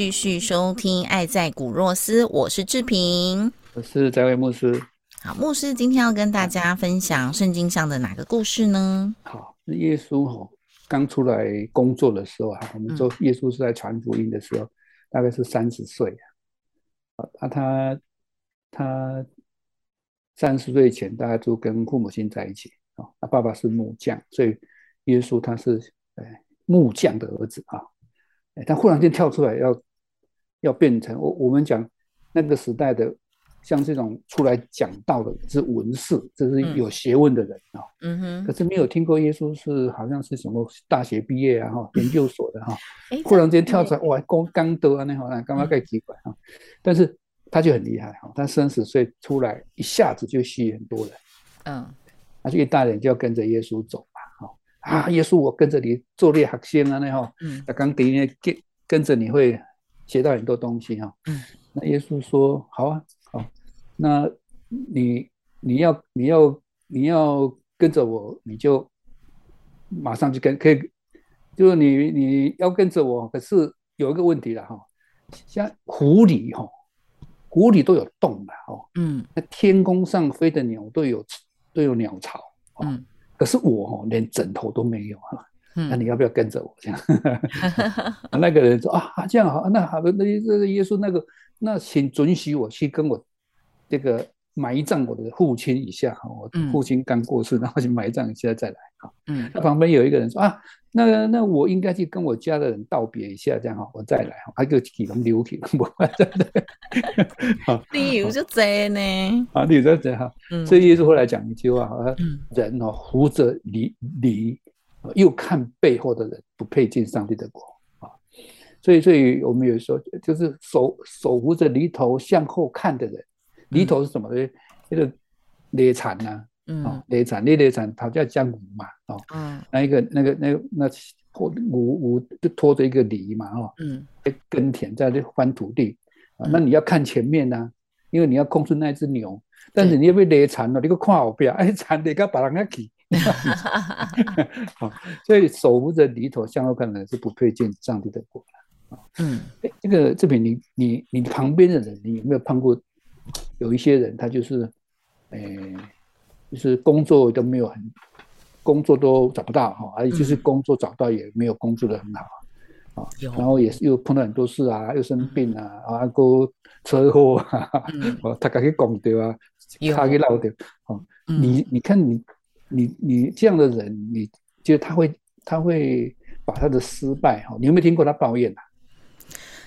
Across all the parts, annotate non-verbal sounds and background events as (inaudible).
继续收听《爱在古若斯》，我是志平，我是翟伟牧师。好，牧师今天要跟大家分享圣经上的哪个故事呢？好，耶稣哈刚出来工作的时候哈，我们说耶稣是在传福音的时候，大概是三十岁啊。啊，他他三十岁前，大概就跟父母亲在一起啊。他爸爸是木匠，所以耶稣他是哎木匠的儿子啊。他忽然间跳出来，要要变成我我们讲那个时代的，像这种出来讲道的是文士，这是有学问的人啊。嗯哼。可是没有听过耶稣是好像是什么大学毕业啊哈，研究所的哈。忽然间跳出来，哇，刚刚得啊那好像刚刚盖几管哈。但是他就很厉害哈，他三十岁出来，一下子就吸引很多人。嗯。他就一大人就要跟着耶稣走。啊，耶稣，我跟着你做列学生啊，那哈，他刚第一年跟跟着你会学到很多东西哈。嗯，那耶稣说好啊，好，那你你要你要你要跟着我，你就马上就跟可以，就是你你要跟着我，可是有一个问题了哈，像湖里哈，湖里都有洞的哦，嗯，那天空上飞的鸟都有都有鸟巢，嗯。可是我哦，连枕头都没有哈，那你要不要跟着我这样？(laughs) 那个人说啊，这样好，那好的，那这耶稣那个，那请准许我去跟我这个埋葬我的父亲一下哈，我父亲刚过世，然后去埋葬一下再来哈。嗯，那旁边有一个人说啊，那那我应该去跟我家的人道别一下，这样哈，我再来哈，还个几龙流体，我真的。理由就这呢？啊，理由就这哈。所以耶稣后来讲一句话，哈，人哦，扶着离离，又看背后的人，不配进上帝的国啊。所以，所以我们有时候就是手手扶着犁头向后看的人，犁头是什么呢？那个猎产呐，嗯，猎产，猎猎产，它叫江湖嘛，哦，嗯，那一个那个那个那拖五五就拖着一个犁嘛，哦，嗯，耕田在这翻土地。那你要看前面呐，因为你要控制那只牛，但是你要被勒残了，你个看后边，哎，残的，该把人家起。(laughs) 好，所以手扶着犁头向后看的是不配见上帝的国了。嗯，这个这边你你你旁边的人，你有没有碰过？有一些人他就是，诶，就是工作都没有很，工作都找不到哈，而且就是工作找到也没有工作的很好。啊，然后也是又碰到很多事啊，又生病啊，啊，个车祸啊，(laughs) 哦，他赶紧讲掉啊，他给闹掉。哦，你你看你你你这样的人，你就他会他会把他的失败哈，你有没有听过他抱怨啊？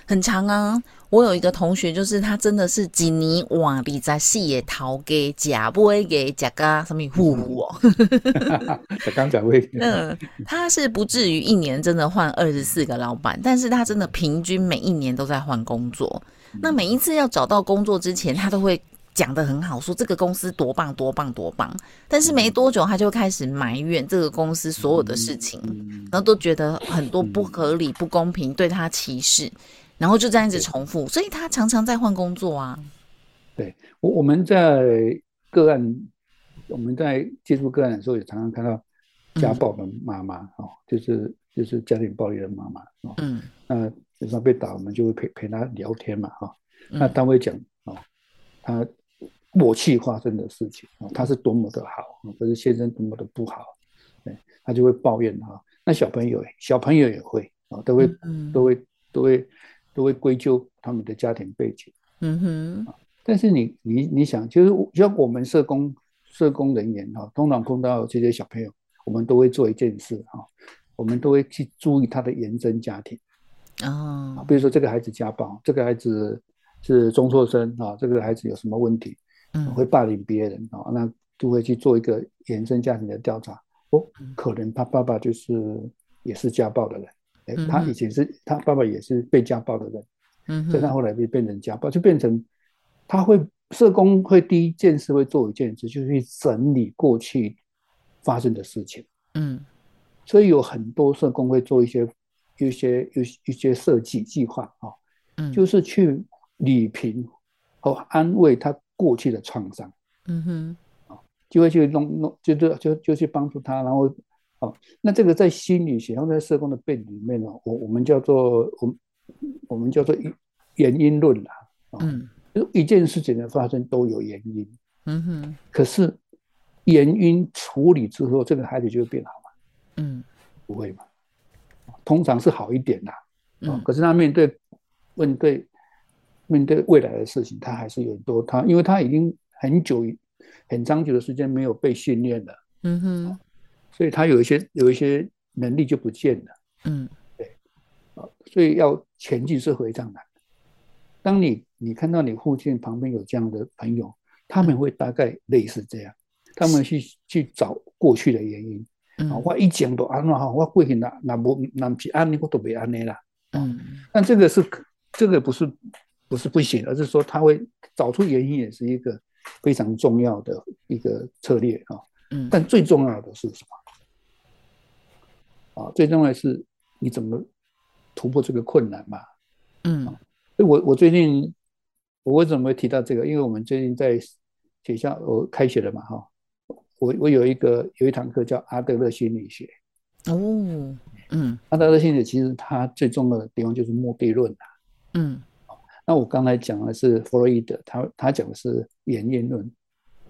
很长啊，我有一个同学，就是他真的是几年哇，你在细野逃给假不会给假个什么户户哦，(laughs) 刚讲会，嗯，他是不至于一年真的换二十四个老板，但是他真的平均每一年都在换工作。那每一次要找到工作之前，他都会讲的很好，说这个公司多棒多棒多棒，但是没多久他就开始埋怨这个公司所有的事情，然后都觉得很多不合理、不公平，对他歧视。然后就这样子重复，所以他常常在换工作啊。对，我我们在个案，我们在接触个案的时候，也常常看到家暴的妈妈哦，就是就是家庭暴力的妈妈哦。嗯。那有时候被打，我们就会陪陪他聊天嘛哈。那他会讲哦，他默契发生的事情啊，他是多么的好，可是先生多么的不好，对，他就会抱怨哈。那小朋友小朋友也会啊，都会都会都会。都会归咎他们的家庭背景，嗯哼。但是你你你想，就是像我们社工社工人员哈，通常碰到这些小朋友，我们都会做一件事哈，我们都会去注意他的原生家庭哦啊，比如说这个孩子家暴，这个孩子是中辍生啊，这个孩子有什么问题，嗯。会霸凌别人啊，那就会去做一个原生家庭的调查。哦，可能他爸爸就是也是家暴的人，哎嗯，他以前是他爸爸也是被家暴的人，嗯所以他后来就变成家暴，就变成他会社工会第一件事会做一件事，就是去整理过去发生的事情。嗯。所以有很多社工会做一些一些一些一些设计计划啊，嗯。就是去理平和安慰他过去的创伤。嗯哼。啊就会去弄弄，就就就就去帮助他，然后哦，那这个在心理学，然后在社工的背景里面呢，我我们叫做我们我们叫做原因论啦，嗯。就一件事情的发生都有原因，嗯哼。可是原因处理之后，这个孩子就会变好吗？嗯。不会嘛？通常是好一点啦，啊、嗯。可是他面对问对面对未来的事情，他还是有很多他，因为他已经很久很长久的时间没有被训练了。嗯哼所以他有一些有一些能力就不见了嗯啊，所以要前进是非常难的。当你你看到你附近旁边有这样的朋友，他们会大概类似这样，他们去去找过去的原因啊，嗯我一讲都安怎哈，我过去那那不那不是安尼，我都没安尼啦。嗯但这个是这个不是不是不行，而是说他会找出原因，也是一个非常重要的一个策略啊。嗯但最重要的是什么？啊，最重要的是你怎么突破这个困难嘛？嗯所以我我最近我为什么会提到这个？因为我们最近在学校我开学了嘛，哈，我我有一个有一堂课叫阿德勒心理学。哦嗯阿德勒心理学其实它最重要的地方就是目的论啊。嗯那我刚才讲的是弗洛伊德，他他讲的是原因论。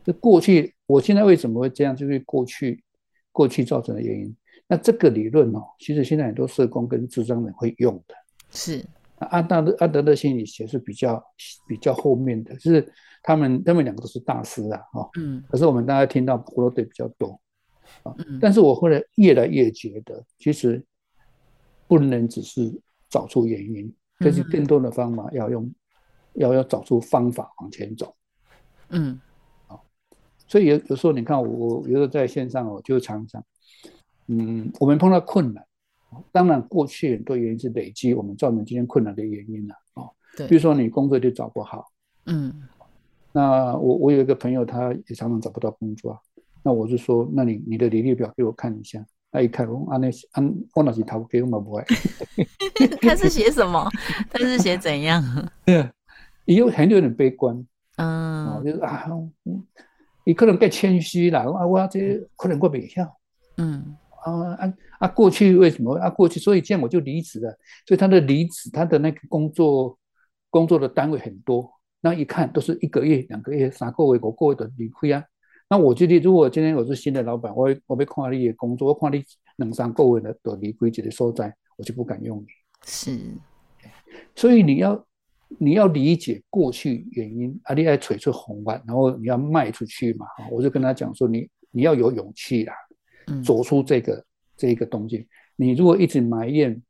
就过去，我现在为什么会这样，就是过去过去造成的原因。那这个理论哦，其实现在很多社工跟智障人会用的。是那阿大的阿德勒心理学是比较比较后面的，就是他们他们两个都是大师啊，哦，嗯可是我们大家听到弗洛德比较多啊嗯，但是我后来越来越觉得，其实不能只是找出原因，但是电动的方法要用，要要找出方法往前走。嗯好所以有有时候你看我我有时候在线上我就常常，嗯，我们碰到困难，当然过去很多原因是累积我们造成今天困难的原因了哦，对比如说你工作就找不好。嗯那我我有一个朋友，他也常常找不到工作啊。那我就说，那你你的履历表给我看一下。他一看，我按那按我那是头给我嘛不爱。(laughs) 他是写什么？他是写怎样？(laughs) 对啊，也有很有点悲观哦，嗯就是啊，嗯你可能更谦虚啦。啊，我这可能我袂晓嗯啊啊啊！过去为什么啊？过去所以这样我就离职了。所以他的离职，他的那个工作工作的单位很多，那一看都是一个月、两个月、三个月、五个月的离开啊。那我觉得，如果今天我是新的老板，我我被看你的工作，我看你两三个月的都离开一个所在，我就不敢用你。是所以你要你要理解过去原因，啊，你爱锤出红丸，然后你要卖出去嘛。我就跟他讲说，你你要有勇气啦，嗯走出这个这一个东西。你如果一直埋怨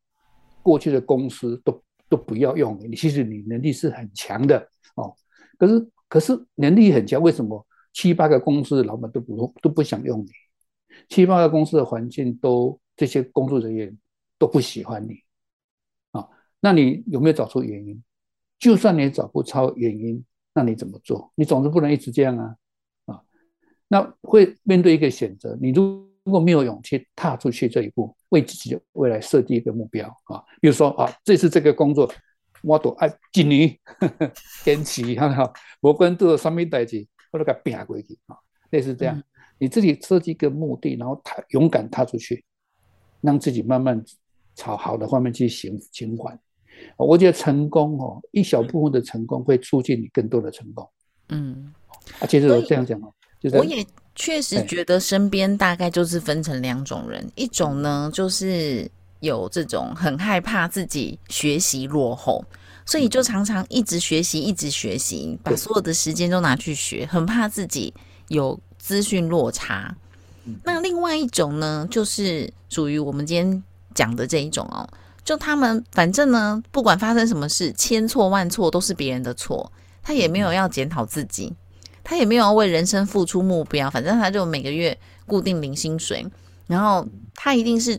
过去的公司都都不要用你，其实你能力是很强的哦。可是可是能力很强，为什么七八个公司的老板都不都不想用你？七八个公司的环境都这些工作人员都不喜欢你啊？那你有没有找出原因？就算你找不出原因，那你怎么做？你总是不能一直这样啊啊！那会面对一个选择，你如如果没有勇气踏出去这一步，为自己的未来设定一个目标啊，比如说啊，这次这个工作，我都爱一年 (laughs) 坚持，哈哈，无管做什么代志，我都给它拼过去啊，类似这样，你自己设计一个目的，然后踏勇敢踏出去，让自己慢慢朝好的方面去行循环。我觉得成功哦，一小部分的成功会促进你更多的成功。嗯，啊，其实我这样讲哦，就是我也确实觉得身边大概就是分成两种人，一种呢就是有这种很害怕自己学习落后，所以就常常一直学习，一直学习，把所有的时间都拿去学，很怕自己有资讯落差。那另外一种呢，就是属于我们今天讲的这一种哦，就他们反正呢，不管发生什么事，千错万错都是别人的错，他也没有要检讨自己，他也没有要为人生付出目标，反正他就每个月固定领薪水，然后他一定是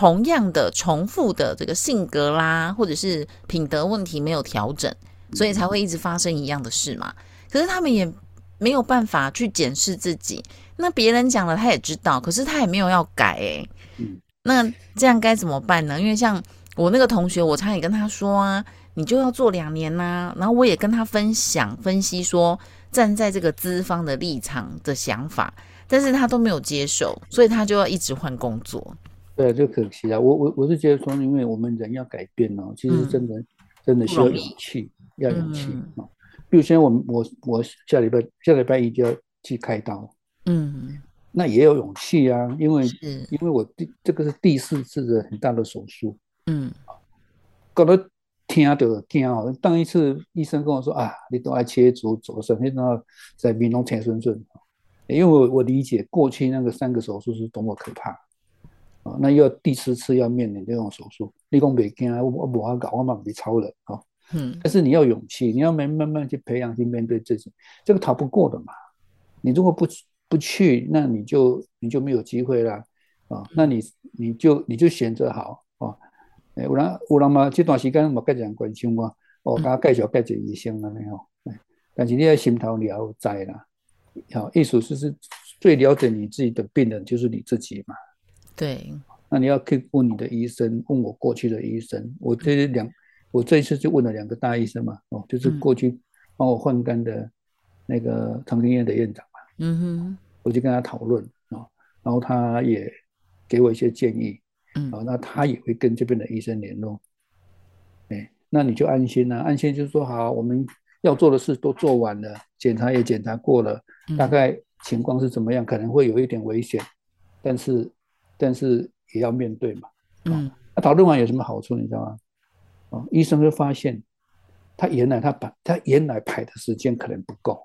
同样的重复的这个性格啦，或者是品德问题没有调整，所以才会一直发生一样的事嘛。可是他们也没有办法去检视自己。那别人讲了，他也知道，可是他也没有要改哎。嗯，那这样该怎么办呢？因为像我那个同学，我常也跟他说啊，你就要做两年呐。然后我也跟他分享分析说，站在这个资方的立场的想法，但是他都没有接受，所以他就要一直换工作。对，就可惜啊。我我我是觉得说，因为我们人要改变哦，其实真的真的需要勇气，要勇气啊。比如现在我们我我下礼拜下礼拜一就要去开刀。嗯，那也有勇气啊，因为因为我第这个是第四次的很大的手术，嗯，搞得听到听哦，当一次医生跟我说啊，你都爱切除左肾，然后在面容前顺顺，因为我我理解过去那个三个手术是多么可怕啊，那要第四次要面临这种手术，你讲别惊，我我无法搞，我嘛别超人啊，嗯，但是你要勇气，你要慢慢慢去培养去面对自己，这个逃不过的嘛，你如果不。不去，那你就你就没有机会了啊！那你你就你就选择好啊！诶，有人有人嘛，这段时间嘛，介人关心我，哦，甲介绍介绍医生安尼吼。但是你要心头了解啦，好，意思就是最了解你自己的病人就是你自己嘛。对。那你要去问你的医生，问我过去的医生，我这两，我这一次就问了两个大医生嘛，哦，就是过去帮我换肝的那个长庚医院的院长嘛。嗯哼，我就跟他讨论啊，然后他也给我一些建议，嗯，哦，那他也会跟这边的医生联络，哎，那你就安心了，安心就是说好，我们要做的事都做完了，检查也检查过了，大概情况是怎么样，可能会有一点危险，但是但是也要面对嘛，嗯，那讨论完有什么好处，你知道吗？啊，医生就发现他原来他排他原来排的时间可能不够。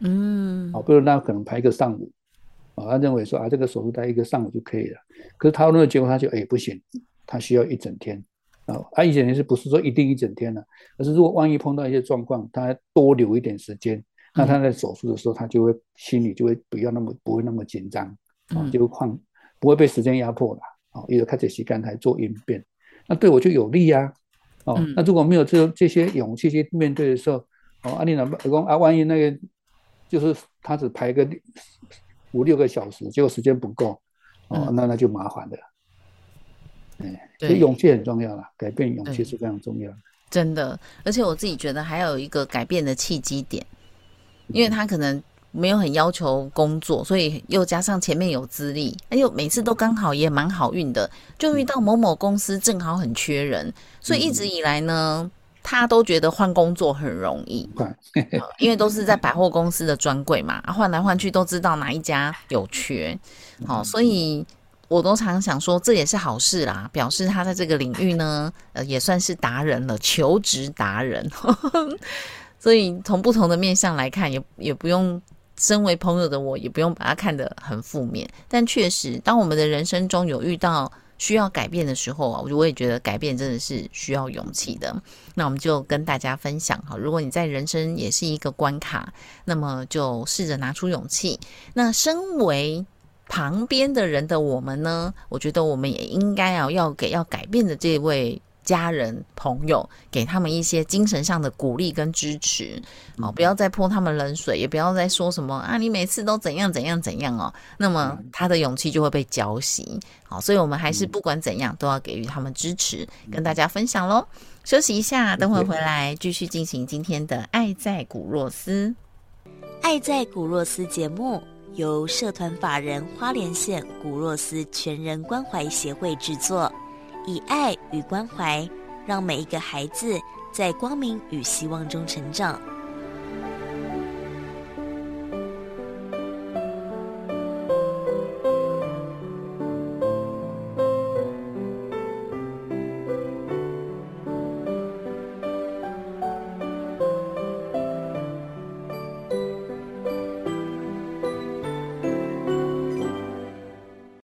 嗯，好，比如那可能排一个上午，啊，他认为说啊，这个手术待一个上午就可以了。可是他那个结果，他就哎不行，他需要一整天啊。啊，一整天是不是说一定一整天呢？而是如果万一碰到一些状况，他多留一点时间，那他在手术的时候，他就会心里就会不要那么不会那么紧张啊，就放不会被时间压迫了啊，因为开始时间来做应变，那对我就有利呀。哦，那如果没有这这些勇气去面对的时候，哦，阿丽娜讲啊，万一那个。就是他只排个五六个小时，结果时间不够，哦，那那就麻烦了。哎，所以勇气很重要了，改变勇气是非常重要的。真的，而且我自己觉得还有一个改变的契机点，因为他可能没有很要求工作，所以又加上前面有资历，哎呦，每次都刚好也蛮好运的，就遇到某某公司正好很缺人，所以一直以来呢。他都觉得换工作很容易，因为都是在百货公司的专柜嘛，换来换去都知道哪一家有缺，好，所以我都常想说这也是好事啦，表示他在这个领域呢，呃，也算是达人了，求职达人。(laughs) 所以从不同的面向来看，也也不用身为朋友的我，也不用把它看得很负面，但确实，当我们的人生中有遇到。需要改变的时候啊，我我也觉得改变真的是需要勇气的。那我们就跟大家分享哈，如果你在人生也是一个关卡，那么就试着拿出勇气。那身为旁边的人的我们呢，我觉得我们也应该啊，要给要改变的这位。家人朋友，给他们一些精神上的鼓励跟支持，哦，不要再泼他们冷水，也不要再说什么啊，你每次都怎样怎样怎样哦，那么他的勇气就会被浇熄。好，所以我们还是不管怎样都要给予他们支持，跟大家分享喽。休息一下，等会回来继续进行今天的《爱在古若斯》。爱在古若斯节目由社团法人花莲县古若斯全人关怀协会制作。以爱与关怀，让每一个孩子在光明与希望中成长。